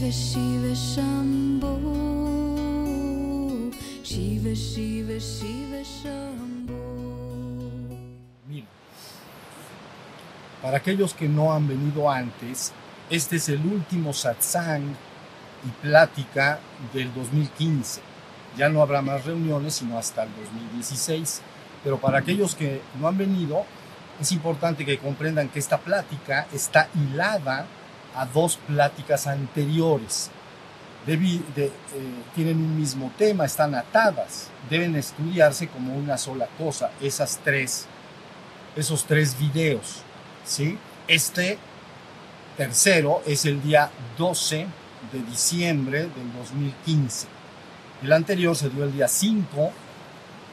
Shiva Mira, para aquellos que no han venido antes, este es el último satsang y plática del 2015. Ya no habrá más reuniones sino hasta el 2016. Pero para aquellos que no han venido, es importante que comprendan que esta plática está hilada a dos pláticas anteriores. Eh, tienen un mismo tema, están atadas, deben estudiarse como una sola cosa, esas tres, esos tres videos. ¿sí? Este tercero es el día 12 de diciembre del 2015. El anterior se dio el día 5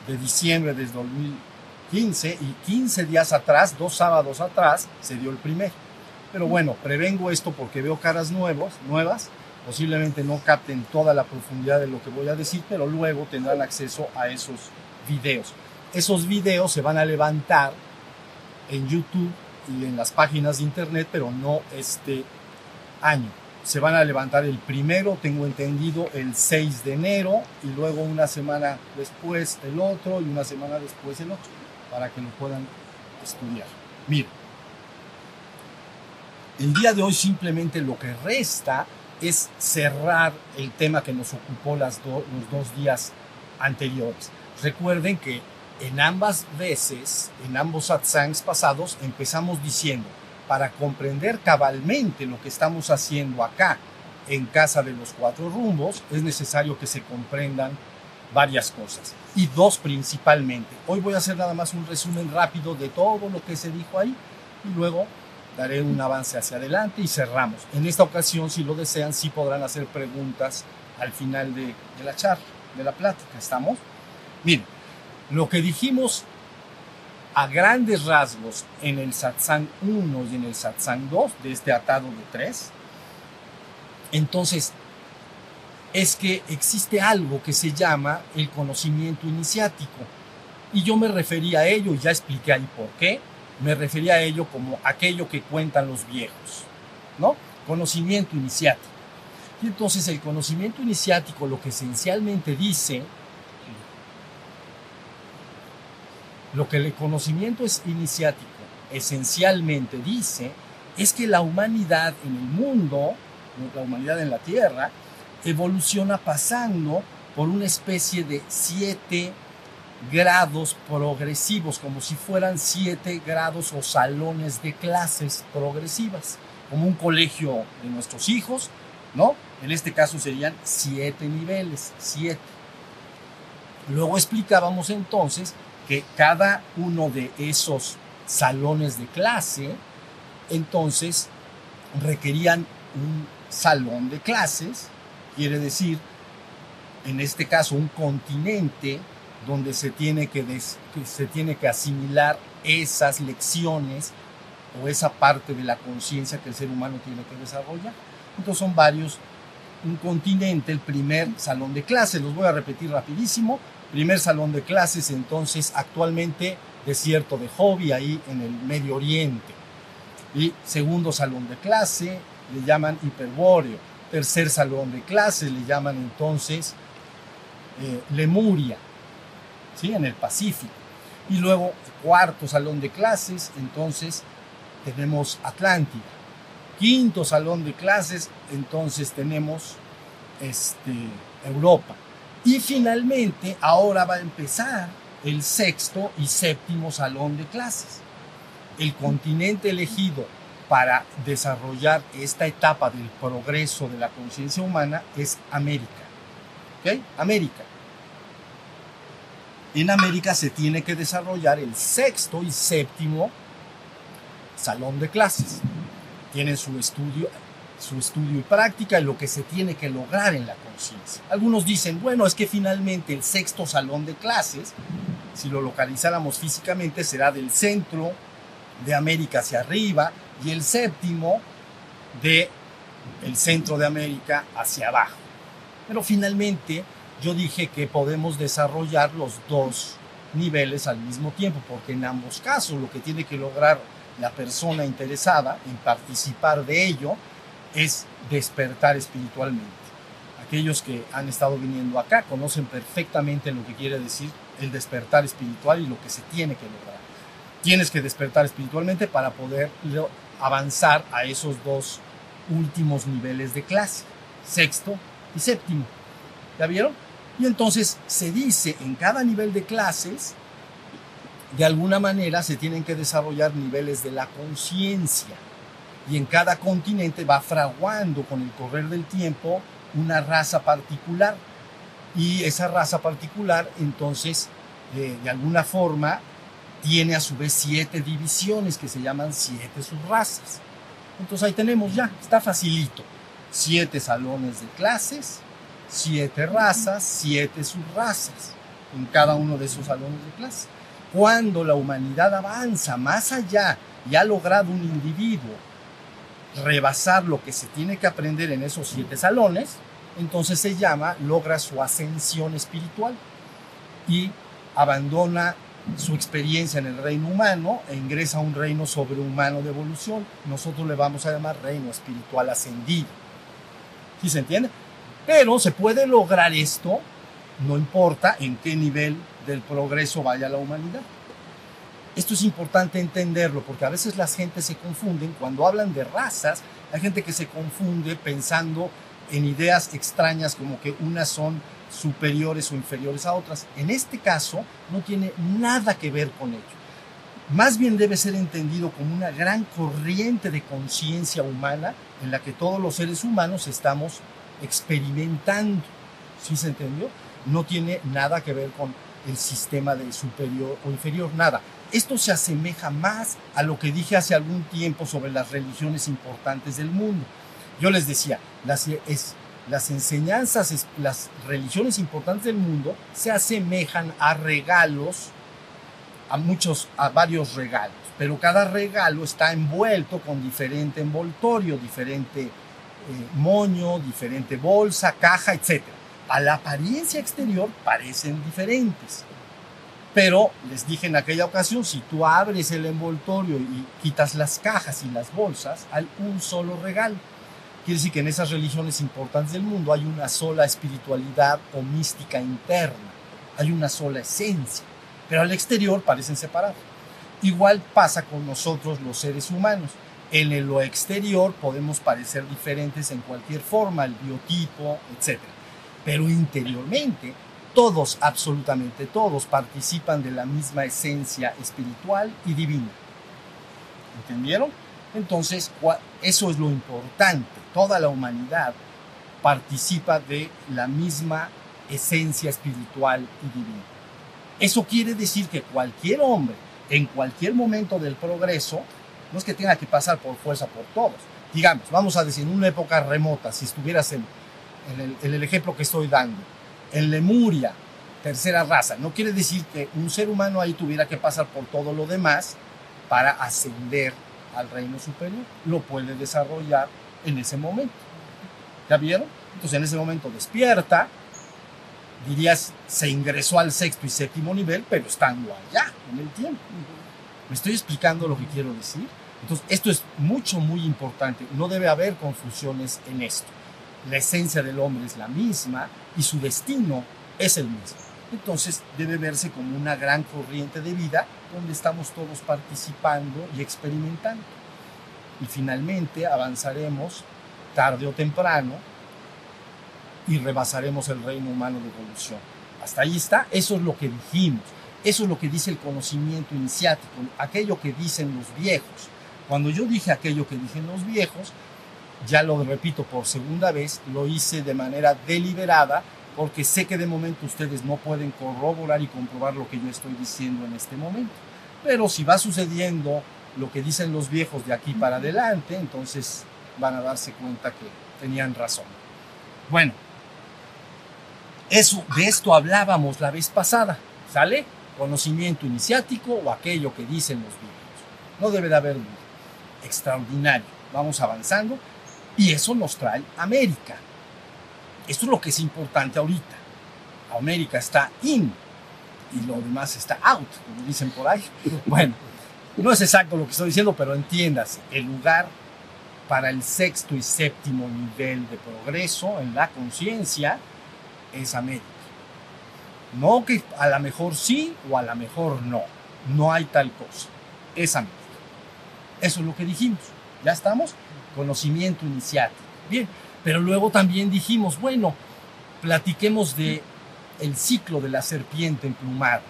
de diciembre del 2015 y 15 días atrás, dos sábados atrás, se dio el primero. Pero bueno, prevengo esto porque veo caras nuevos, nuevas, posiblemente no capten toda la profundidad de lo que voy a decir, pero luego tendrán acceso a esos videos. Esos videos se van a levantar en YouTube y en las páginas de internet, pero no este año. Se van a levantar el primero, tengo entendido, el 6 de enero y luego una semana después el otro y una semana después el otro, para que lo puedan estudiar. Mira, el día de hoy simplemente lo que resta es cerrar el tema que nos ocupó los dos días anteriores. Recuerden que en ambas veces, en ambos satsangs pasados, empezamos diciendo, para comprender cabalmente lo que estamos haciendo acá en Casa de los Cuatro Rumbos, es necesario que se comprendan varias cosas, y dos principalmente. Hoy voy a hacer nada más un resumen rápido de todo lo que se dijo ahí, y luego daré un avance hacia adelante y cerramos. En esta ocasión, si lo desean, sí podrán hacer preguntas al final de, la charla, de la plática. ¿Estamos? Miren, lo que dijimos a grandes rasgos en el satsang 1 y en el satsang 2 de este atado de tres, entonces es que existe algo que se llama el conocimiento iniciático. Y yo me refería a ello, y ya expliqué ahí por qué, me refería a ello como aquello que cuentan los viejos, ¿no? Conocimiento iniciático. Y entonces el conocimiento iniciático lo que esencialmente dice, lo que el conocimiento es iniciático esencialmente dice, es que la humanidad en el mundo, la humanidad en la Tierra, evoluciona pasando por una especie de siete grados progresivos, como si fueran siete grados o salones de clases progresivas, como un colegio de nuestros hijos, ¿no? En este caso serían siete niveles, siete. Luego explicábamos entonces que cada uno de esos salones de clase, entonces requerían un salón de clases, quiere decir, en este caso, un continente donde se tiene que, se tiene que asimilar esas lecciones o esa parte de la conciencia que el ser humano tiene que desarrollar. Entonces son varios, un continente, el primer salón de clases, los voy a repetir rapidísimo, primer salón de clases entonces actualmente desierto de Hobby ahí en el Medio Oriente. Y segundo salón de clase le llaman Hiperbóreo. Tercer salón de clases le llaman entonces eh, Lemuria, ¿sí? en el Pacífico. Y luego cuarto salón de clases, entonces tenemos Atlántida. Quinto salón de clases, entonces tenemos este, Europa. Y finalmente, ahora va a empezar el sexto y séptimo salón de clases. El continente elegido para desarrollar esta etapa del progreso de la conciencia humana es América. América. En América se tiene que desarrollar el sexto y séptimo salón de clases. Tienen su estudio, su estudio y práctica y lo que se tiene que lograr en la conciencia. Algunos dicen, bueno, es que finalmente el sexto salón de clases, si lo localizáramos físicamente, será del centro de América hacia arriba y el séptimo de el centro de América hacia abajo. Pero finalmente yo dije que podemos desarrollar los dos niveles al mismo tiempo, porque en ambos casos lo que tiene que lograr la persona interesada en participar de ello es despertar espiritualmente. Aquellos que han estado viniendo acá conocen perfectamente lo que quiere decir el despertar espiritual y lo que se tiene que lograr. Tienes que despertar espiritualmente para poder avanzar a esos dos últimos niveles de clase, sexto y séptimo. ¿Ya vieron? Y entonces se dice en cada nivel de clases, de alguna manera se tienen que desarrollar niveles de la conciencia. Y en cada continente va fraguando con el correr del tiempo una raza particular. Y esa raza particular entonces de, de alguna forma tiene a su vez siete divisiones que se llaman siete subrazas. Entonces ahí tenemos ya, está facilito. Siete salones de clases, siete razas, siete subrazas en cada uno de esos salones de clases. Cuando la humanidad avanza más allá y ha logrado un individuo rebasar lo que se tiene que aprender en esos siete salones, entonces se llama, logra su ascensión espiritual y abandona su experiencia en el reino humano e ingresa a un reino sobrehumano de evolución. Nosotros le vamos a llamar reino espiritual ascendido. ¿Sí se entiende? Pero se puede lograr esto, no importa en qué nivel del progreso vaya la humanidad. Esto es importante entenderlo porque a veces las gentes se confunden. Cuando hablan de razas, hay gente que se confunde pensando en ideas extrañas como que unas son superiores o inferiores a otras. En este caso no tiene nada que ver con ello. Más bien debe ser entendido como una gran corriente de conciencia humana en la que todos los seres humanos estamos experimentando. ¿Sí se entendió? No tiene nada que ver con el sistema de superior o inferior, nada. Esto se asemeja más a lo que dije hace algún tiempo sobre las religiones importantes del mundo. Yo les decía, las, enseñanzas, las religiones importantes del mundo se asemejan a regalos, a muchos, a varios regalos, pero cada regalo está envuelto con diferente envoltorio, diferente moño, diferente bolsa, caja, etc. A la apariencia exterior parecen diferentes. Pero les dije en aquella ocasión, si tú abres el envoltorio y quitas las cajas y las bolsas, hay un solo regalo. Quiere decir que en esas religiones importantes del mundo hay una sola espiritualidad o mística interna, hay una sola esencia, pero al exterior parecen separados. Igual pasa con nosotros los seres humanos. En lo exterior podemos parecer diferentes en cualquier forma, el biotipo, etc. Pero interiormente, todos, absolutamente todos, participan de la misma esencia espiritual y divina. ¿Entendieron? Entonces, eso es lo importante. Toda la humanidad participa de la misma esencia espiritual y divina. Eso quiere decir que cualquier hombre, en cualquier momento del progreso, no es que tenga que pasar por fuerza por todos. Digamos, vamos a decir, en una época remota, si estuvieras en, el, en el ejemplo que estoy dando, en Lemuria, tercera raza, no quiere decir que un ser humano ahí tuviera que pasar por todo lo demás para ascender al reino superior, lo puede desarrollar en ese momento. ¿Ya vieron? Entonces en ese momento despierta, dirías, se ingresó al sexto y séptimo nivel, pero estando allá en el tiempo. ¿Me estoy explicando lo que quiero decir? Entonces, esto es mucho, muy importante. No debe haber confusiones en esto. La esencia del hombre es la misma y su destino es el mismo. Entonces, debe verse como una gran corriente de vida donde estamos todos participando y experimentando. Y finalmente avanzaremos tarde o temprano y rebasaremos el reino humano de evolución. Hasta ahí está, eso es lo que dijimos, eso es lo que dice el conocimiento iniciático, aquello que dicen los viejos. Cuando yo dije aquello que dicen los viejos, ya lo repito por segunda vez, lo hice de manera deliberada porque sé que de momento ustedes no pueden corroborar y comprobar lo que yo estoy diciendo en este momento. Pero si va sucediendo lo que dicen los viejos de aquí para adelante, entonces van a darse cuenta que tenían razón. Bueno, eso, de esto hablábamos la vez pasada, ¿sale? Conocimiento iniciático o aquello que dicen los viejos. No debe de haber duda. Extraordinario. Vamos avanzando y eso nos trae América. Esto es lo que es importante ahorita. América está in y lo demás está out, como dicen por ahí. Bueno, no es exacto lo que estoy diciendo, pero entiéndase, el lugar para el sexto y séptimo nivel de progreso en la conciencia es América. No que a lo mejor sí o a lo mejor no. No hay tal cosa. Es América. Eso es lo que dijimos. Ya estamos. Conocimiento iniciático. Bien. Pero luego también dijimos, bueno, platiquemos de el ciclo de la serpiente emplumada.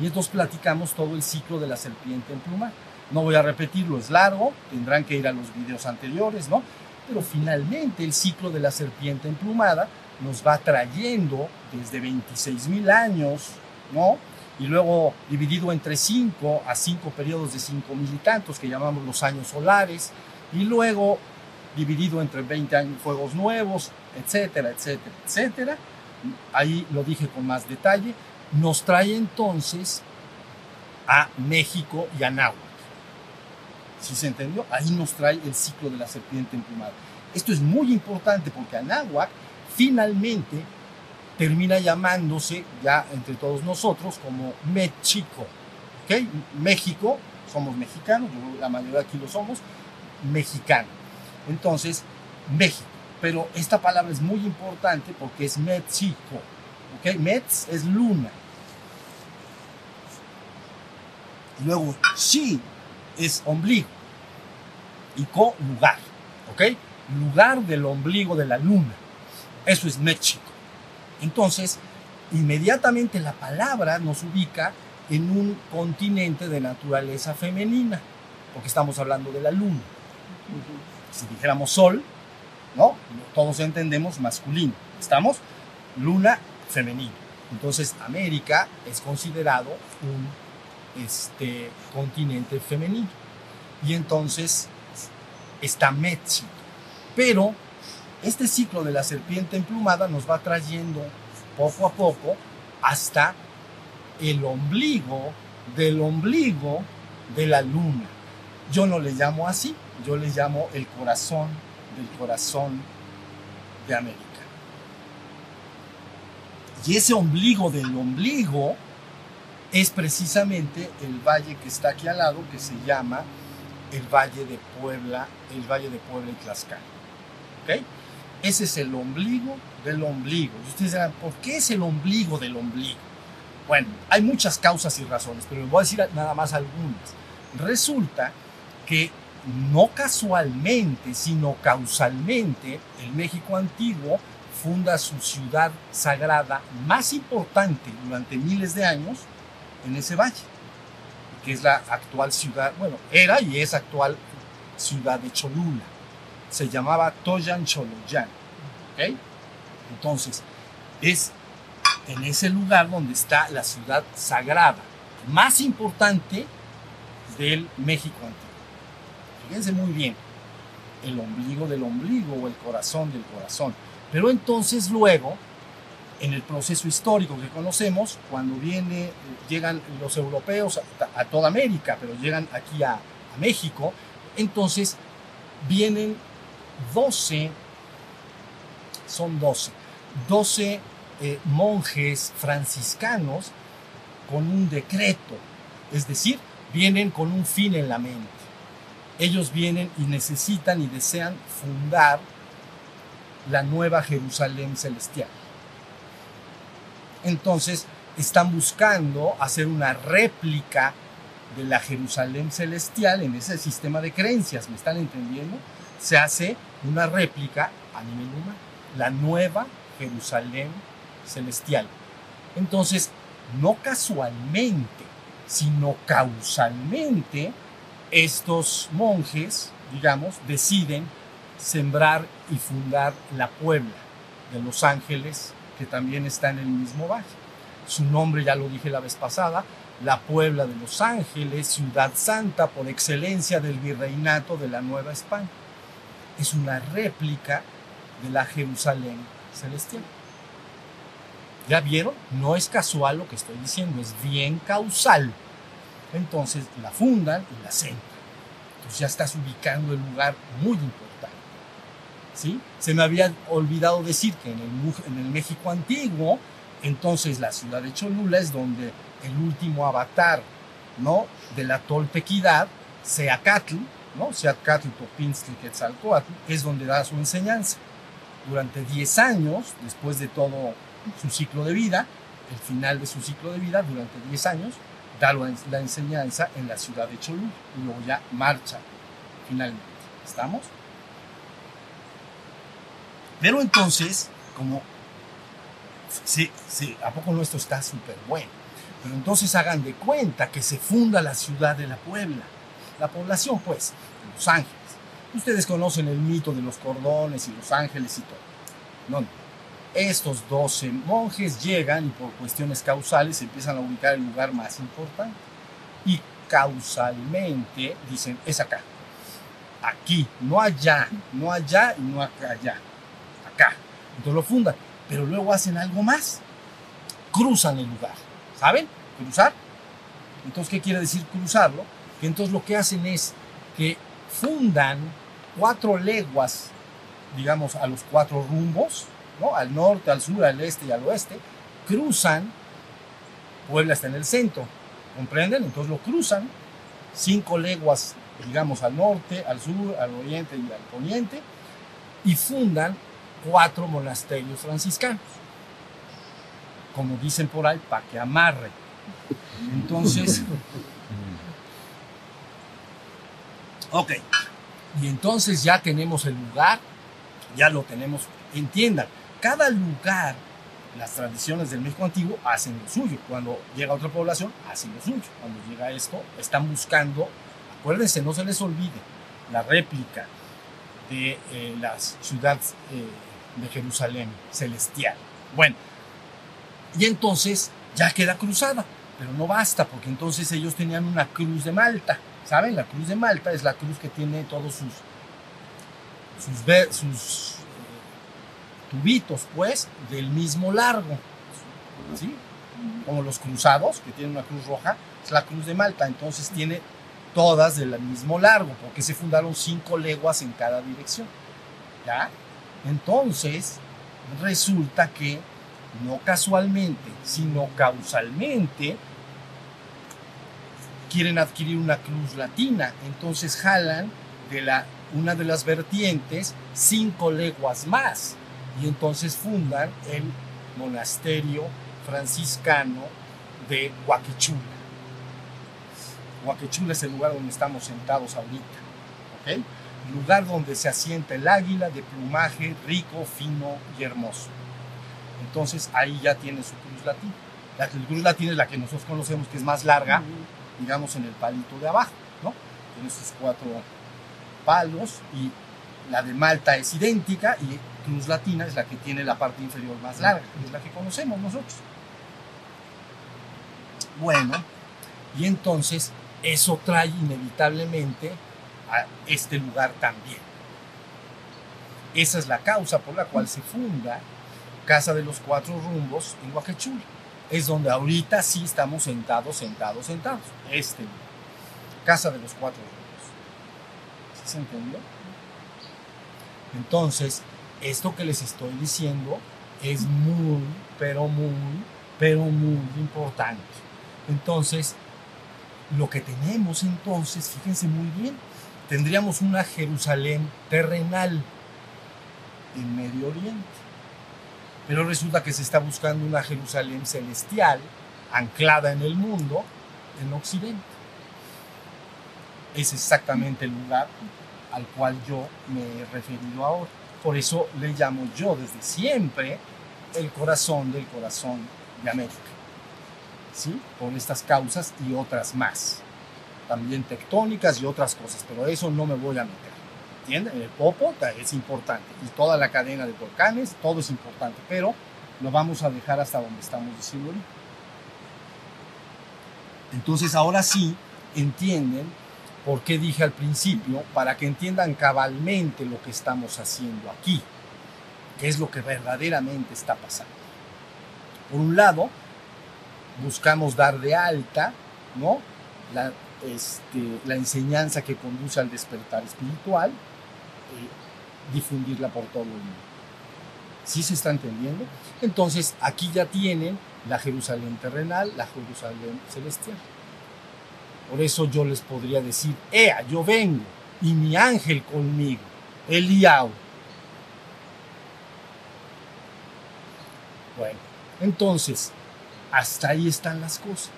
Y entonces platicamos todo el ciclo de la serpiente emplumada. No voy a repetirlo, es largo, tendrán que ir a los videos anteriores, ¿no? Pero finalmente el ciclo de la serpiente emplumada nos va trayendo desde 26 mil años, ¿no? Y luego dividido entre 5 a 5 periodos de 5 mil y tantos que llamamos los años solares, y luego dividido entre 20 años fuegos nuevos, etcétera, etcétera, etcétera. Ahí lo dije con más detalle. Nos trae entonces a México y a Náhuatl. ¿Sí se entendió? Ahí nos trae el ciclo de la serpiente emplumada. Esto es muy importante porque Anáhuac finalmente termina llamándose ya entre todos nosotros como México. ¿Ok? México, somos mexicanos, la mayoría aquí lo somos, mexicano. Entonces, México. Pero esta palabra es muy importante porque es México. ¿Ok? Metz es luna. Y luego, Shi es ombligo. Y co, lugar. ¿Ok? Lugar del ombligo de la luna. Eso es México. Entonces, inmediatamente la palabra nos ubica en un continente de naturaleza femenina, porque estamos hablando de la luna. Si dijéramos sol, ¿no? Todos entendemos masculino. ¿Estamos? Luna femenino. Entonces, América es considerado un este, continente femenino. Y entonces está México. Pero este ciclo de la serpiente emplumada nos va trayendo poco a poco hasta el ombligo del ombligo de la luna. Yo no le llamo así, yo le llamo el corazón del corazón de América. Y ese ombligo del ombligo es precisamente el valle que está aquí al lado, que se llama el Valle de Puebla, el Valle de Puebla y Tlaxcala. ¿Ok? Ese es el ombligo del ombligo. Y ustedes dirán, ¿por qué es el ombligo del ombligo? Bueno, hay muchas causas y razones, pero les voy a decir nada más algunas. Resulta que no casualmente, sino causalmente, el México antiguo funda su ciudad sagrada más importante durante miles de años en ese valle, que es la actual ciudad, bueno, era y es actual ciudad de Cholula. Se llamaba Toyan Choloyan. ¿ok? Entonces, es en ese lugar donde está la ciudad sagrada más importante del México antiguo. Fíjense muy bien, el ombligo del ombligo o el corazón del corazón. Pero entonces luego, en el proceso histórico que conocemos, cuando viene, llegan los europeos a, toda América, pero llegan aquí a México, entonces vienen 12, son 12, 12 eh, monjes franciscanos con un decreto, es decir, vienen con un fin en la mente. Ellos vienen y necesitan y desean fundar la nueva Jerusalén celestial. Entonces, están buscando hacer una réplica de la Jerusalén celestial en ese sistema de creencias, ¿me están entendiendo? Se hace una réplica a nivel humano, la nueva Jerusalén celestial. Entonces, no casualmente, sino causalmente, estos monjes, digamos, deciden sembrar y fundar la Puebla de Los Ángeles, que también está en el mismo valle. Su nombre ya lo dije la vez pasada, la Puebla de Los Ángeles, ciudad santa por excelencia del virreinato de la Nueva España. Es una réplica de la Jerusalén celestial. ¿Ya vieron? No es casual lo que estoy diciendo, es bien causal. Entonces la fundan y la sentan. Entonces ya estás ubicando el lugar muy importante. ¿Sí? Se me había olvidado decir que en el, México antiguo, entonces la ciudad de Cholula es donde el último avatar ¿no? de la toltequidad, Seacatl, ¿no? Seatcatl, Topinstli, Quetzalcoatl, es donde da su enseñanza. Durante 10 años, después de todo su ciclo de vida, el final de su ciclo de vida, durante 10 años, da la enseñanza en la ciudad de Cholula y luego ya marcha finalmente. ¿Estamos? Pero entonces, como sí, sí, ¿a poco nuestro está súper bueno? Pero entonces hagan de cuenta que se funda la ciudad de la Puebla, la población pues, de Los Ángeles. Ustedes conocen el mito de los cordones y los ángeles y todo. No, no. Estos 12 monjes llegan y por cuestiones causales empiezan a ubicar el lugar más importante. Y causalmente dicen, es acá. Aquí, no allá, no allá y no acá, allá. Acá. Entonces lo fundan. Pero luego hacen algo más. Cruzan el lugar. ¿Saben? Cruzar. Entonces, ¿qué quiere decir cruzarlo? Que entonces lo que hacen es que fundan cuatro leguas, digamos, a los cuatro rumbos, ¿no? Al norte, al sur, al este y al oeste, cruzan, Puebla está en el centro, ¿comprenden? Entonces lo cruzan, cinco leguas, digamos, al norte, al sur, al oriente y al poniente, y fundan cuatro monasterios franciscanos. Como dicen por ahí, para que amarre. Entonces, ok, y entonces ya tenemos el lugar, ya lo tenemos, entiendan, cada lugar, las tradiciones del México antiguo hacen lo suyo. Cuando llega otra población, hacen lo suyo. Cuando llega esto, están buscando, acuérdense, no se les olvide, la réplica de eh, la ciudad eh, de Jerusalén celestial. Bueno, y entonces ya queda cruzada, pero no basta, porque entonces ellos tenían una cruz de Malta. ¿Saben? La cruz de Malta es la cruz que tiene todos sus, sus, sus tubitos, pues, del mismo largo. ¿Sí? Como los cruzados, que tienen una cruz roja, es la cruz de Malta, entonces tiene todas del mismo largo, porque se fundaron cinco leguas en cada dirección. ¿Ya? Entonces, resulta que no casualmente, sino causalmente, quieren adquirir una cruz latina, entonces jalan de la, una de las vertientes cinco leguas más y entonces fundan el monasterio franciscano de Huaquechula. Huaquechula es el lugar donde estamos sentados ahorita. Lugar donde se asienta el águila de plumaje rico, fino y hermoso. Entonces ahí ya tiene su cruz latina. La cruz latina es la que nosotros conocemos, que es más larga, digamos en el palito de abajo, ¿no? Tiene sus cuatro palos y la de Malta es idéntica y cruz latina es la que tiene la parte inferior más larga, es la que conocemos nosotros. Bueno, y entonces eso trae inevitablemente a este lugar también. Esa es la causa por la cual se funda Casa de los Cuatro Rumbos en Huaquechula. Es donde ahorita sí estamos sentados, sentados, sentados. Este. Casa de los Cuatro Rumbos. ¿Sí se entendió? Entonces, esto que les estoy diciendo es muy, pero muy, pero muy importante. Entonces, lo que tenemos entonces, fíjense muy bien, tendríamos una Jerusalén terrenal en Medio Oriente. Pero resulta que se está buscando una Jerusalén celestial, anclada en el mundo, en Occidente. Es exactamente el lugar al cual yo me he referido ahora. Por eso le llamo yo desde siempre el corazón del corazón de América. ¿Sí? Por estas causas y otras más. También tectónicas y otras cosas, pero eso no me voy a meter. ¿Entienden? El Popo es importante y toda la cadena de volcanes, todo es importante, pero lo vamos a dejar hasta donde estamos diciendo ahorita. Entonces ahora sí entienden por qué dije al principio, para que entiendan cabalmente lo que estamos haciendo aquí, qué es lo que verdaderamente está pasando. Por un lado, buscamos dar de alta ¿no? la, este, la enseñanza que conduce al despertar espiritual, difundirla por todo el mundo. ¿Sí se está entendiendo? Entonces, aquí ya tienen la Jerusalén terrenal, la Jerusalén celestial. Por eso yo les podría decir, ¡Ea, yo vengo! y mi ángel conmigo, Eliau. Bueno, entonces, hasta ahí están las cosas.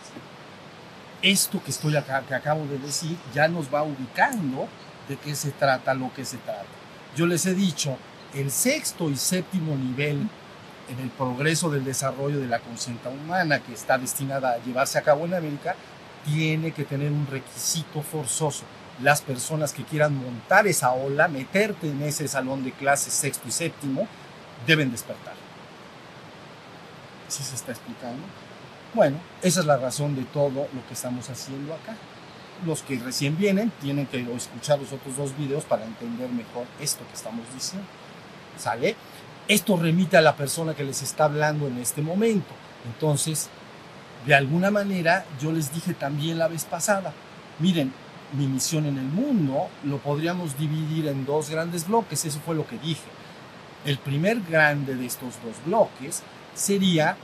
Esto que estoy acá, que acabo de decir, ya nos va ubicando de qué se trata lo que se trata. Yo les he dicho, el sexto y séptimo nivel en el progreso del desarrollo de la conciencia humana que está destinada a llevarse a cabo en América, tiene que tener un requisito forzoso. Las personas que quieran montar esa ola, meterte en ese salón de clases sexto y séptimo, deben despertar. ¿Sí se está explicando? Bueno, esa es la razón de todo lo que estamos haciendo acá. Los que recién vienen tienen que escuchar los otros dos videos para entender mejor esto que estamos diciendo. ¿Sale? Esto remite a la persona que les está hablando en este momento. Entonces, de alguna manera, yo les dije también la vez pasada, miren, mi misión en el mundo lo podríamos dividir en dos grandes bloques, eso fue lo que dije. El primer grande de estos dos bloques sería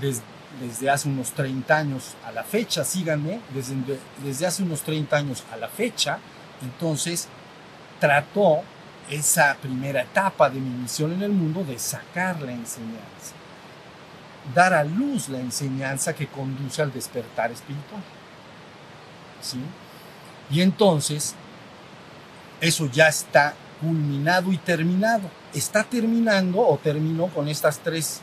desde, desde hace unos 30 años a la fecha, síganme, desde, desde hace unos 30 años a la fecha, entonces trató esa primera etapa de mi misión en el mundo de sacar la enseñanza, dar a luz la enseñanza que conduce al despertar espiritual. ¿Sí? Y entonces, eso ya está culminado y terminado. Está terminando o terminó con estas tres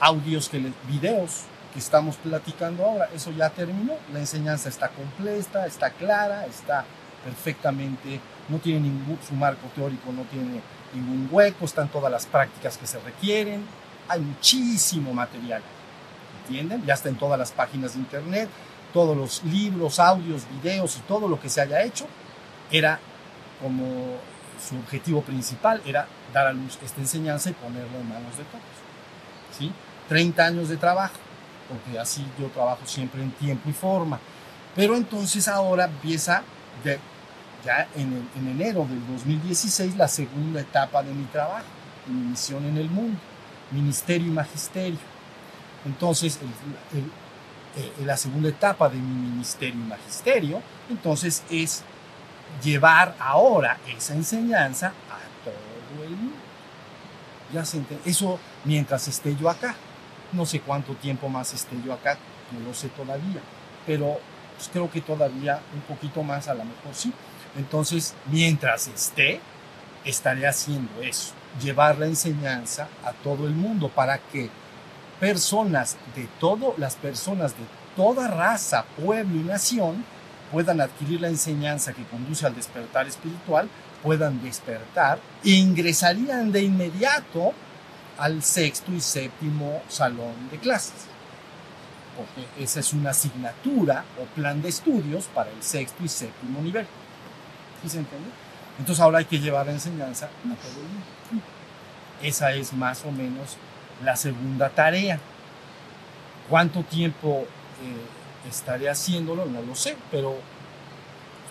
audios, videos que estamos platicando ahora. Eso ya terminó. La enseñanza está completa, está clara, está perfectamente, no tiene ningún, marco teórico no tiene ningún hueco, están todas las prácticas que se requieren, hay muchísimo material, ¿entienden? Ya está en todas las páginas de internet, todos los libros, audios, videos y todo lo que se haya hecho, era como su objetivo principal, era dar a luz esta enseñanza y ponerlo en manos de todos. ¿sí? 30 años de trabajo, porque así yo trabajo siempre en tiempo y forma. Pero entonces ahora empieza ya en, en, enero del 2016 la segunda etapa de mi trabajo, mi misión en el mundo, ministerio y magisterio. Entonces, el, la segunda etapa de mi ministerio y magisterio, entonces es llevar ahora esa enseñanza a todo el mundo. Ya se. Eso mientras esté yo acá. No sé cuánto tiempo más esté yo acá, no lo sé todavía, pero pues creo que todavía un poquito más a lo mejor sí. Entonces, mientras esté, estaré haciendo eso, llevar la enseñanza a todo el mundo para que personas de todo, las personas de toda raza, pueblo y nación puedan adquirir la enseñanza que conduce al despertar espiritual, puedan despertar e ingresarían de inmediato al sexto y séptimo salón de clases. Porque esa es una asignatura o plan de estudios para el sexto y séptimo nivel. ¿Sí se entiende? Entonces ahora hay que llevar la enseñanza. Esa es más o menos la segunda tarea. ¿Cuánto tiempo eh, estaré haciéndolo? No lo sé, pero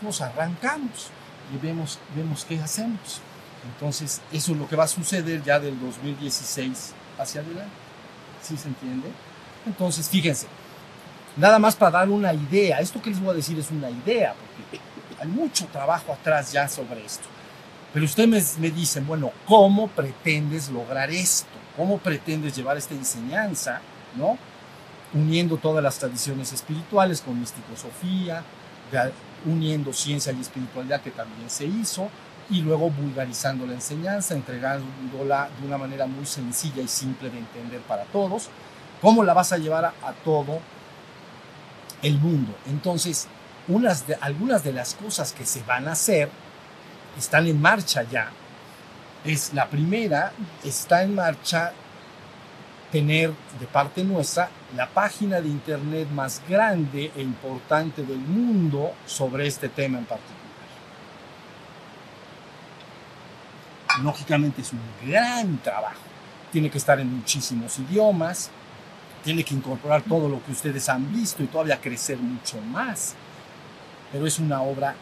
nos arrancamos y vemos, vemos qué hacemos. Entonces, eso es lo que va a suceder ya del 2016 hacia adelante. ¿Sí se entiende? Entonces, fíjense, nada más para dar una idea, esto que les voy a decir es una idea, porque hay mucho trabajo atrás ya sobre esto. Pero ustedes me, dicen, bueno, ¿cómo pretendes lograr esto? ¿Cómo pretendes llevar esta enseñanza, ¿no? Uniendo todas las tradiciones espirituales con misticosofía, uniendo ciencia y espiritualidad que también se hizo, y luego vulgarizando la enseñanza, entregándola de una manera muy sencilla y simple de entender para todos. ¿Cómo la vas a llevar a, todo el mundo? Entonces, unas algunas de las cosas que se van a hacer están en marcha ya. Es la primera, está en marcha tener de parte nuestra la página de internet más grande e importante del mundo sobre este tema en particular. Lógicamente es un gran trabajo. Tiene que estar en muchísimos idiomas, tiene que incorporar todo lo que ustedes han visto y todavía crecer mucho más. Pero es una obra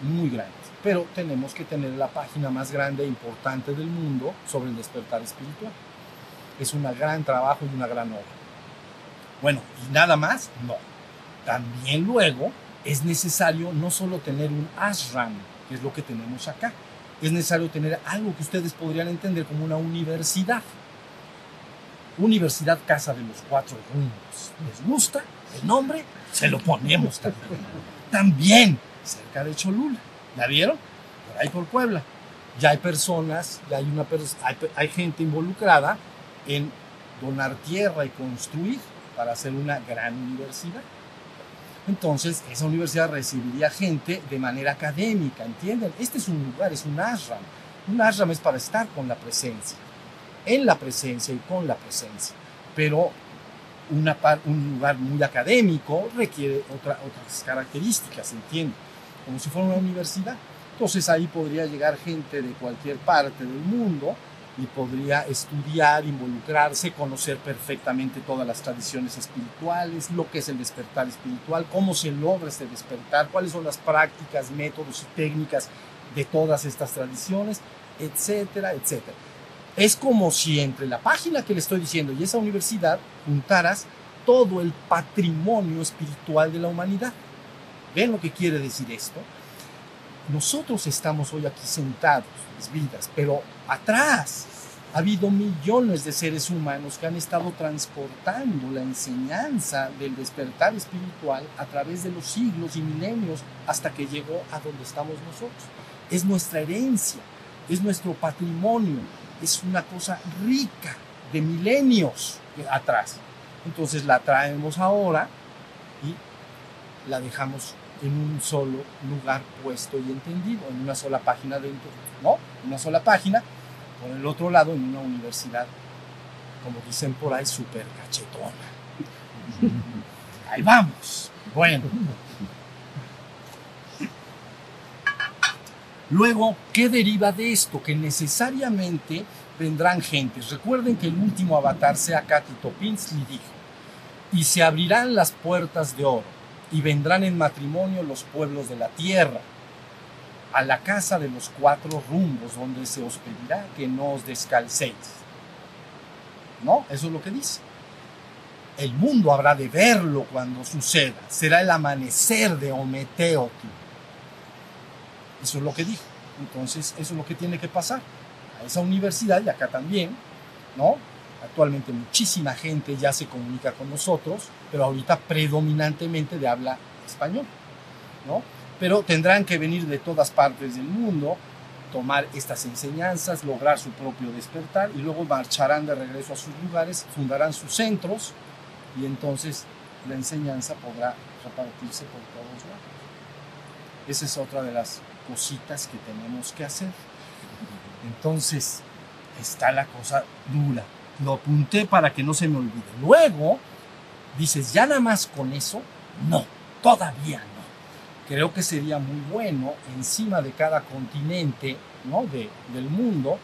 muy grande. Pero tenemos que tener la página más grande e importante del mundo sobre el despertar espiritual. Es un gran trabajo y una gran obra. Bueno, ¿y nada más? No. También luego es necesario no solo tener un ashram, que es lo que tenemos acá, es necesario tener algo que ustedes podrían entender como una universidad. Universidad Casa de los Cuatro Rumbos. ¿Les gusta el nombre? Se lo ponemos también. También cerca de Cholula. ¿La vieron? Por ahí por Puebla. Ya hay personas, ya hay, una hay, hay gente involucrada en donar tierra y construir para hacer una gran universidad. Entonces, esa universidad recibiría gente de manera académica, ¿entienden? Este es un lugar, es un ashram. Un ashram es para estar con la presencia, en la presencia y con la presencia. Pero una un lugar muy académico requiere otra, otras características, ¿entienden? Como si fuera una universidad. Entonces ahí podría llegar gente de cualquier parte del mundo y podría estudiar, involucrarse, conocer perfectamente todas las tradiciones espirituales, lo que es el despertar espiritual, cómo se logra este despertar, cuáles son las prácticas, métodos y técnicas de todas estas tradiciones, etcétera, etcétera. Es como si entre la página que le estoy diciendo y esa universidad juntaras todo el patrimonio espiritual de la humanidad. ¿Ven lo que quiere decir esto? Nosotros estamos hoy aquí sentados, mis vidas, pero atrás ha habido millones de seres humanos que han estado transportando la enseñanza del despertar espiritual a través de los siglos y milenios hasta que llegó a donde estamos nosotros. Es nuestra herencia, es nuestro patrimonio, es una cosa rica de milenios atrás. Entonces la traemos ahora y la dejamos en un solo lugar puesto y entendido, en una sola página dentro, ¿no? Una sola página, por el otro lado en una universidad, como dicen por ahí, súper cachetona. Ahí vamos. Bueno. Luego, ¿qué deriva de esto? Que necesariamente vendrán gentes. Recuerden que el último avatar, sea Katy Topinsky, dijo, y se abrirán las puertas de oro y vendrán en matrimonio los pueblos de la tierra, a la casa de los cuatro rumbos donde se os pedirá que no os descalcéis. ¿No? Eso es lo que dice. El mundo habrá de verlo cuando suceda. Será el amanecer de Ometeotl. Eso es lo que dijo. Entonces, eso es lo que tiene que pasar. A esa universidad y acá también, ¿no? Actualmente muchísima gente ya se comunica con nosotros, pero ahorita predominantemente de habla español, ¿no? Pero tendrán que venir de todas partes del mundo, tomar estas enseñanzas, lograr su propio despertar y luego marcharán de regreso a sus lugares, fundarán sus centros y entonces la enseñanza podrá repartirse por todos lados. Esa es otra de las cositas que tenemos que hacer. Entonces, está la cosa dura lo apunté para que no se me olvide. Luego, dices, ya nada más con eso, no, todavía no. Creo que sería muy bueno encima de cada continente ¿no? de, del mundo,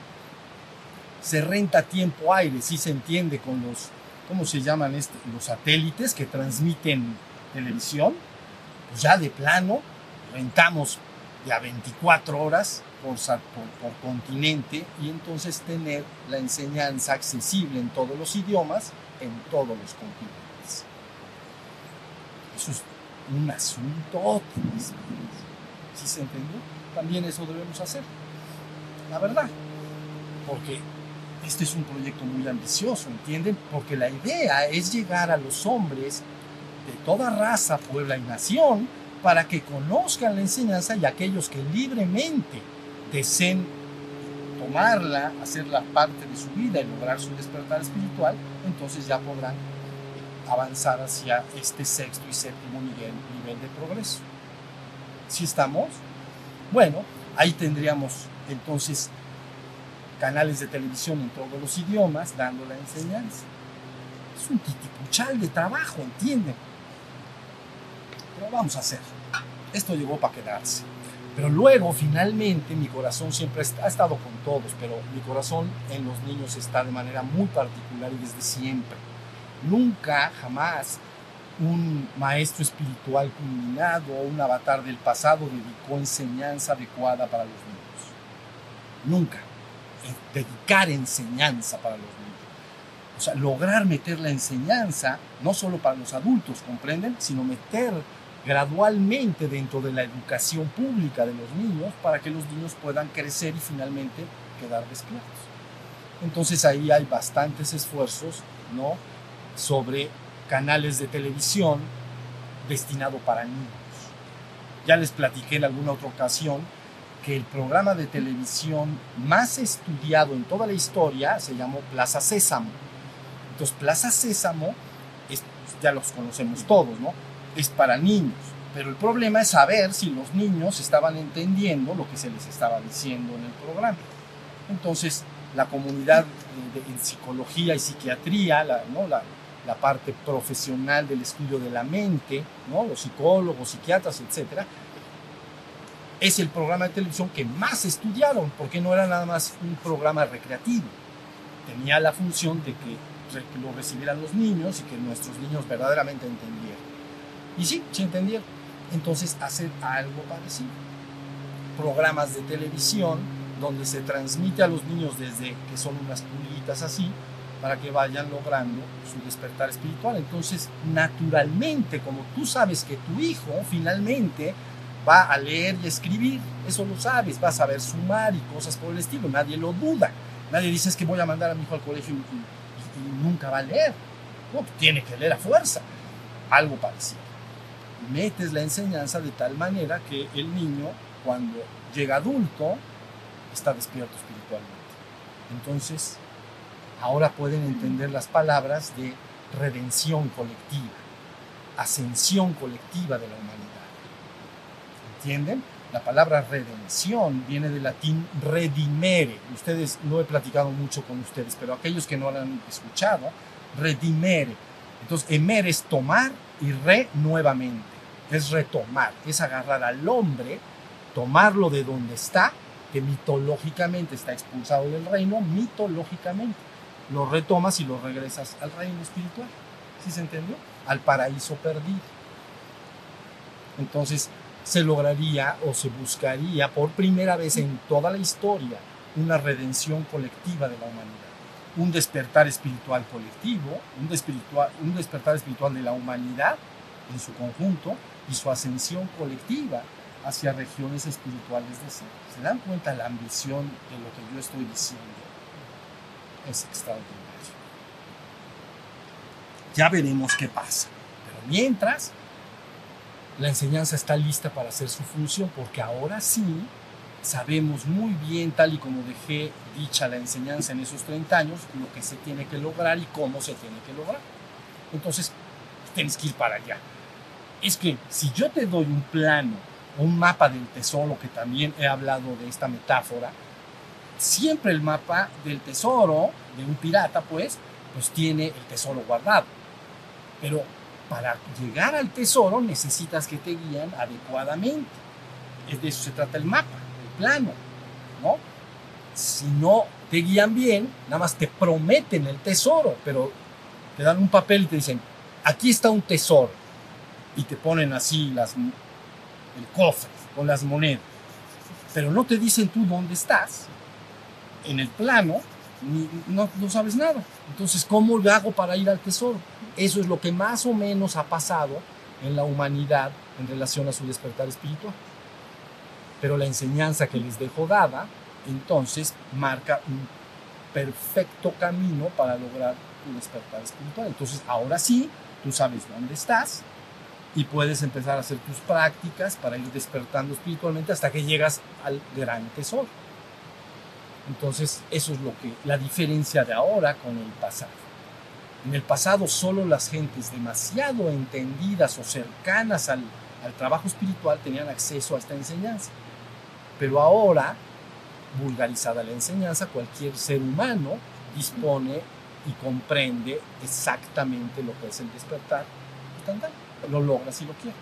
se renta tiempo aire, si se entiende con los, ¿cómo se llaman este? Los satélites que transmiten televisión, ya de plano, rentamos ya 24 horas por, por, continente y entonces tener la enseñanza accesible en todos los idiomas, en todos los continentes. Eso es un asunto, ¿sí se entendió? También eso debemos hacer, la verdad, porque este es un proyecto muy ambicioso, ¿entienden? Porque la idea es llegar a los hombres de toda raza, puebla y nación, para que conozcan la enseñanza y aquellos que libremente deseen tomarla, hacerla parte de su vida y lograr su despertar espiritual, entonces ya podrán avanzar hacia este sexto y séptimo nivel, nivel de progreso. Si estamos, bueno, ahí tendríamos entonces canales de televisión en todos los idiomas dando la enseñanza. Es un titipuchal de trabajo, ¿entienden? Pero vamos a hacer. Esto llegó para quedarse. Pero luego, finalmente, mi corazón siempre ha estado con todos, pero mi corazón en los niños está de manera muy particular y desde siempre. Nunca, jamás, un maestro espiritual culminado o un avatar del pasado dedicó enseñanza adecuada para los niños. Nunca. Dedicar enseñanza para los niños. O sea, lograr meter la enseñanza, no solo para los adultos, ¿comprenden? Sino meter gradualmente dentro de la educación pública de los niños para que los niños puedan crecer y finalmente quedar despiertos. Entonces ahí hay bastantes esfuerzos ¿no? Sobre canales de televisión destinado para niños. Ya les platiqué en alguna otra ocasión que el programa de televisión más estudiado en toda la historia se llamó Plaza Sésamo. Entonces Plaza Sésamo, es, ya los conocemos todos, ¿no? Es para niños. Pero el problema es saber si los niños estaban entendiendo lo que se les estaba diciendo en el programa. Entonces, la comunidad de, en psicología y psiquiatría, ¿no? la, la parte profesional del estudio de la mente, ¿no? los psicólogos, psiquiatras, etcétera, es el programa de televisión que más estudiaron, porque no era nada más un programa recreativo. Tenía la función de que lo recibieran los niños y que nuestros niños verdaderamente entendieran. Y sí, sí entendieron. Entonces, hacer algo parecido. Programas de televisión donde se transmite a los niños desde que son unas pulitas así, para que vayan logrando su despertar espiritual. Entonces, naturalmente, como tú sabes que tu hijo finalmente va a leer y escribir, eso lo sabes, va a saber sumar y cosas por el estilo, nadie lo duda. Nadie dice es que voy a mandar a mi hijo al colegio y, nunca va a leer. No, tiene que leer a fuerza. Algo parecido. Metes la enseñanza de tal manera que el niño, cuando llega adulto, está despierto espiritualmente. Entonces, ahora pueden entender las palabras de redención colectiva, ascensión colectiva de la humanidad. ¿Entienden? La palabra redención viene del latín redimere. Ustedes, no he platicado mucho con ustedes, pero aquellos que no lo han escuchado, redimere. Entonces, emer es tomar y re nuevamente. Es retomar, es agarrar al hombre, tomarlo de donde está, que mitológicamente está expulsado del reino, mitológicamente. Lo retomas y lo regresas al reino espiritual. ¿Sí se entendió? Al paraíso perdido. Entonces, se lograría o se buscaría por primera vez en toda la historia una redención colectiva de la humanidad, un despertar espiritual colectivo, un, un despertar espiritual de la humanidad en su conjunto y su ascensión colectiva hacia regiones espirituales de ser. ¿Se dan cuenta la ambición de lo que yo estoy diciendo? Es extraordinario. Ya veremos qué pasa. Pero mientras, la enseñanza está lista para hacer su función, porque ahora sí sabemos muy bien, tal y como dejé dicha la enseñanza en esos 30 años, lo que se tiene que lograr y cómo se tiene que lograr. Entonces, tienes que ir para allá. Es que si yo te doy un plano un mapa del tesoro, que también he hablado de esta metáfora, siempre el mapa del tesoro de un pirata, pues, pues tiene el tesoro guardado. Pero para llegar al tesoro necesitas que te guían adecuadamente. Es de eso se trata el mapa, el plano, ¿no? Si no te guían bien, nada más te prometen el tesoro, pero te dan un papel y te dicen, aquí está un tesoro. Y te ponen así las, el cofre con las monedas. Pero no te dicen tú dónde estás. En el plano no, sabes nada. Entonces, ¿cómo le hago para ir al tesoro? Eso es lo que más o menos ha pasado en la humanidad en relación a su despertar espiritual. Pero la enseñanza que les dejó dada, entonces, marca un perfecto camino para lograr tu despertar espiritual. Entonces, ahora sí, tú sabes dónde estás y puedes empezar a hacer tus prácticas para ir despertando espiritualmente hasta que llegas al gran tesoro. Entonces, eso es lo que la diferencia de ahora con el pasado. En el pasado solo las gentes demasiado entendidas o cercanas al, al, trabajo espiritual tenían acceso a esta enseñanza. Pero ahora, vulgarizada la enseñanza, cualquier ser humano dispone y comprende exactamente lo que es el despertar. Lo logra si lo quiere.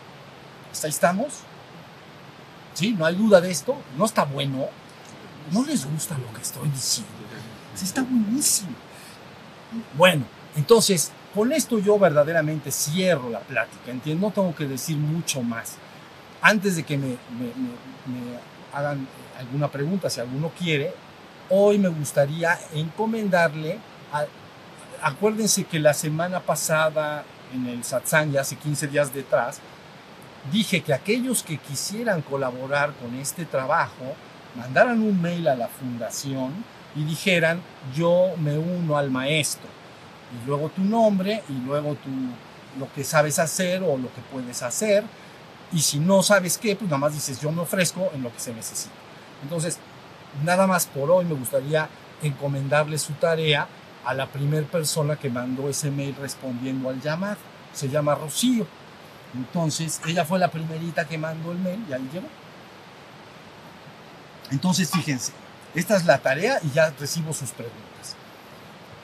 ¿Hasta ahí estamos? ¿Sí? ¿No hay duda de esto? ¿No está bueno? ¿No les gusta lo que estoy diciendo? Sí, está buenísimo. Bueno, entonces, con esto yo verdaderamente cierro la plática, ¿entiendes? No tengo que decir mucho más. Antes de que me, me, hagan alguna pregunta, si alguno quiere, hoy me gustaría encomendarle, a, acuérdense que la semana pasada en el satsang, ya hace 15 días detrás, dije que aquellos que quisieran colaborar con este trabajo mandaran un mail a la fundación y dijeran yo me uno al maestro. Y luego tu nombre y luego tu lo que sabes hacer o lo que puedes hacer. Y si no sabes qué pues nada más dices yo me ofrezco en lo que se necesita. Entonces nada más por hoy me gustaría encomendarle su tarea a la primera persona que mandó ese mail respondiendo al llamado. Se llama Rocío. Entonces ella fue la primerita que mandó el mail y ahí llegó entonces fíjense esta es la tarea y ya recibo sus preguntas.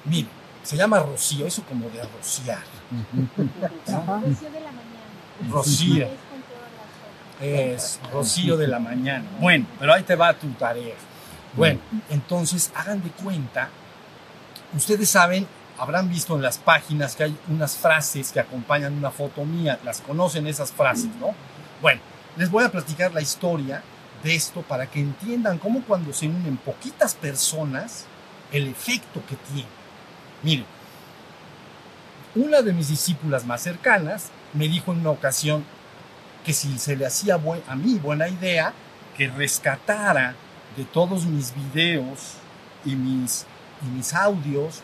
Mire, se llama Rocío, eso como de rociar. Rocío de la mañana. Rocío. Es Rocío de la mañana. Bueno, pero ahí te va tu tarea. Bueno, entonces hagan de cuenta, ustedes saben, habrán visto en las páginas que hay unas frases que acompañan una foto mía, las conocen esas frases, ¿no? Bueno, les voy a platicar la historia de esto para que entiendan cómo cuando se unen poquitas personas, el efecto que tiene. Miren, una de mis discípulas más cercanas me dijo en una ocasión que si se le hacía a mí buena idea que rescatara de todos mis videos y mis, y mis audios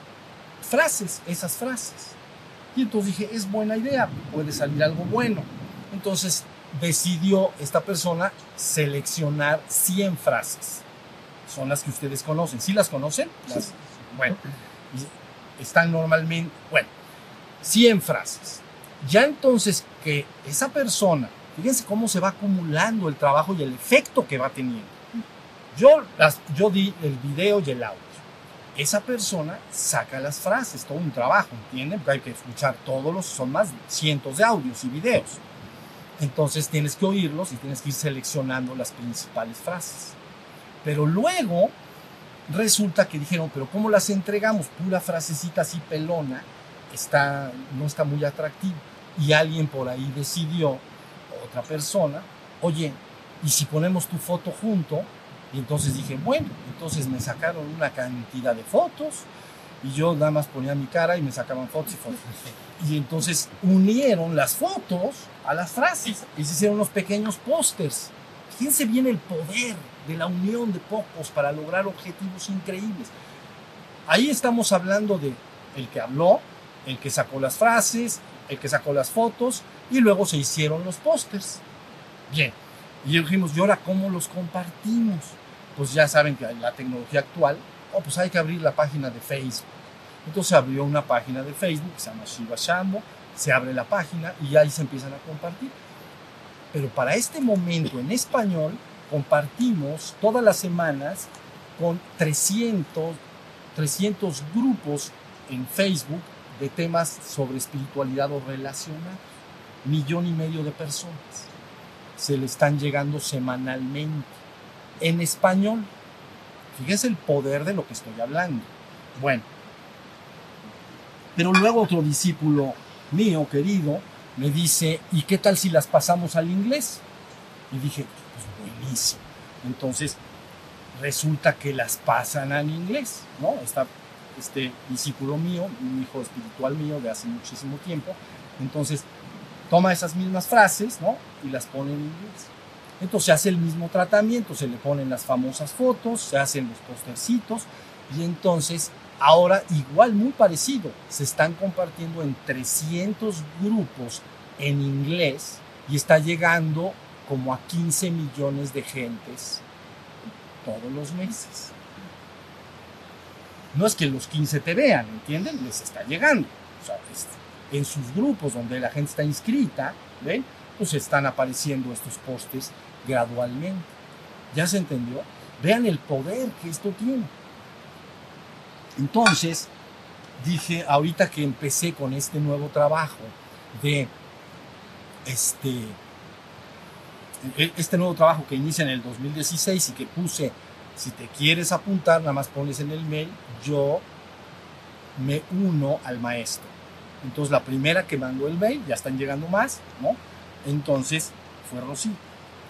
frases, esas frases. Y entonces dije, es buena idea, puede salir algo bueno. Entonces decidió esta persona seleccionar 100 frases. Son las que ustedes conocen. ¿Sí las conocen? Las, bueno, están normalmente, bueno, 100 frases. Ya entonces que esa persona, fíjense cómo se va acumulando el trabajo y el efecto que va teniendo. Yo, las, yo di el video y el audio. Esa persona saca las frases, todo un trabajo, ¿entienden? Porque hay que escuchar todos los, son más cientos de audios y videos. Entonces tienes que oírlos y tienes que ir seleccionando las principales frases. Pero luego resulta que dijeron, pero ¿cómo las entregamos? Pura frasecita así pelona, está, no está muy atractivo. Y alguien por ahí decidió, otra persona, oye, ¿y si ponemos tu foto junto? Y entonces dije, bueno, entonces me sacaron una cantidad de fotos y yo nada más ponía mi cara y me sacaban fotos y fotos. Y entonces unieron las fotos a las frases y se hicieron unos pequeños pósters. Fíjense bien el poder de la unión de pocos para lograr objetivos increíbles. Ahí estamos hablando de el que habló, el que sacó las frases, el que sacó las fotos y luego se hicieron los pósters. Bien, y dijimos, ¿y ahora cómo los compartimos? Pues ya saben que la tecnología actual, oh, pues hay que abrir la página de Facebook. Entonces abrió una página de Facebook que se llama Shiva Shambo, se abre la página y ahí se empiezan a compartir. Pero para este momento en español compartimos todas las semanas con 300, 300 grupos en Facebook de temas sobre espiritualidad o relacional. Millón y medio de personas. Se le están llegando semanalmente en español. Fíjense el poder de lo que estoy hablando. Bueno, pero luego otro discípulo mío, querido, me dice, ¿y qué tal si las pasamos al inglés? Y dije, pues buenísimo. Entonces, resulta que las pasan al inglés, ¿no? Este discípulo mío, un hijo espiritual mío de hace muchísimo tiempo. Entonces, toma esas mismas frases, ¿no? Y las pone en inglés. Entonces se hace el mismo tratamiento, se le ponen las famosas fotos, se hacen los postercitos y entonces Ahora, igual, muy parecido, se están compartiendo en 300 grupos en inglés y está llegando como a 15 millones de gentes todos los meses. No es que los 15 te vean, ¿entienden? Les está llegando. O sea, en sus grupos donde la gente está inscrita, ¿ven? Pues están apareciendo estos postes gradualmente. ¿Ya se entendió? Vean el poder que esto tiene. Entonces, dije, ahorita que empecé con este nuevo trabajo de este, e, este nuevo trabajo que inicia en el 2016 y que puse, si te quieres apuntar, nada más pones en el mail, yo me uno al maestro. Entonces la primera que mandó el mail, ya están llegando más, ¿no? Entonces fue Rosy.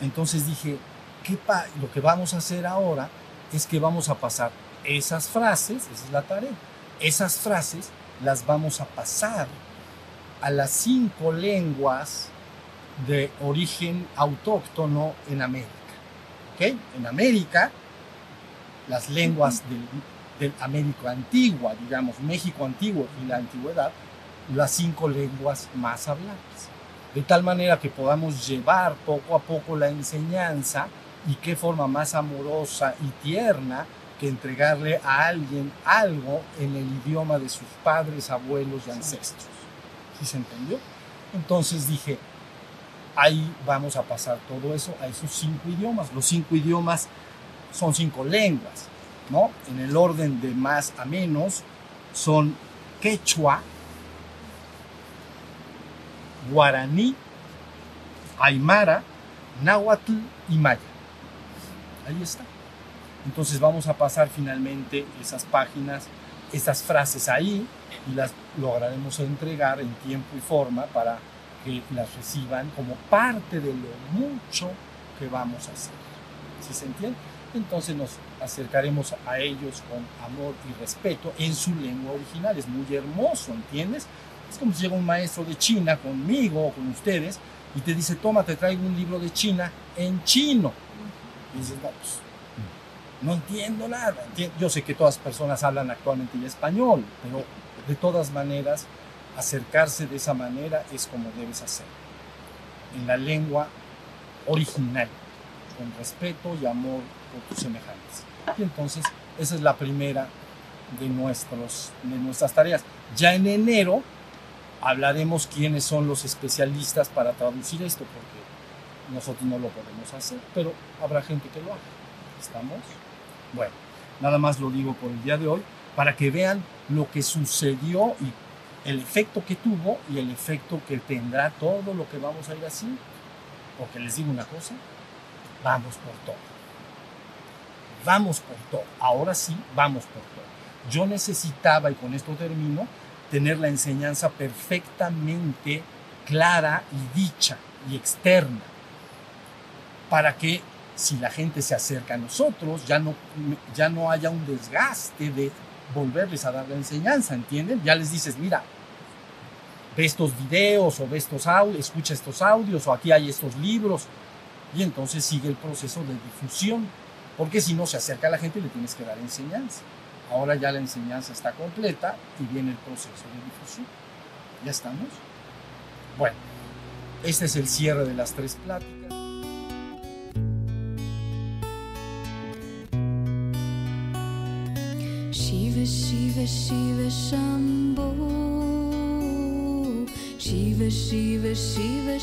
Entonces dije, ¿qué lo que vamos a hacer ahora es que vamos a pasar esas frases, esa es la tarea, esas frases las vamos a pasar a las cinco lenguas de origen autóctono en América. ¿ok? En América, las lenguas del, del América antigua, digamos, México antiguo y la antigüedad, las cinco lenguas más habladas. De tal manera que podamos llevar poco a poco la enseñanza y qué forma más amorosa y tierna que entregarle a alguien algo en el idioma de sus padres, abuelos y ancestros. ¿Sí se entendió? Entonces dije, ahí vamos a pasar todo eso a esos cinco idiomas. Los cinco idiomas son cinco lenguas, ¿no? En el orden de más a menos son quechua, guaraní, aymara, náhuatl y maya. Ahí está. Entonces vamos a pasar finalmente esas páginas, esas frases ahí y las lograremos entregar en tiempo y forma para que las reciban como parte de lo mucho que vamos a hacer. ¿Sí se entiende? Entonces nos acercaremos a ellos con amor y respeto en su lengua original. Es muy hermoso, ¿entiendes? Es como si llega un maestro de China conmigo o con ustedes y te dice, toma, te traigo un libro de China en chino. Y dices, no, pues, no entiendo nada. Yo sé que todas las personas hablan actualmente en español, pero de todas maneras, acercarse de esa manera es como debes hacer. En la lengua original, con respeto y amor por tus semejantes. Y entonces, esa es la primera de, nuestros, de nuestras tareas. Ya en enero hablaremos quiénes son los especialistas para traducir esto, porque nosotros no lo podemos hacer, pero habrá gente que lo haga. ¿Estamos? Bueno, nada más lo digo por el día de hoy, para que vean lo que sucedió y el efecto que tuvo y el efecto que tendrá todo lo que vamos a ir así. Porque les digo una cosa, vamos por todo. Vamos por todo. Ahora sí, vamos por todo. Yo necesitaba, y con esto termino, tener la enseñanza perfectamente clara y dicha y externa, para que si la gente se acerca a nosotros, ya no, ya no haya un desgaste de volverles a dar la enseñanza, ¿entienden? Ya les dices, mira, ve estos videos o ve estos audios, escucha estos audios o aquí hay estos libros y entonces sigue el proceso de difusión, porque si no se acerca a la gente le tienes que dar enseñanza. Ahora ya la enseñanza está completa y viene el proceso de difusión. ¿Ya estamos? Bueno, este es el cierre de las tres pláticas. Shiva Shiva Shiva Shiva Shiva Shiva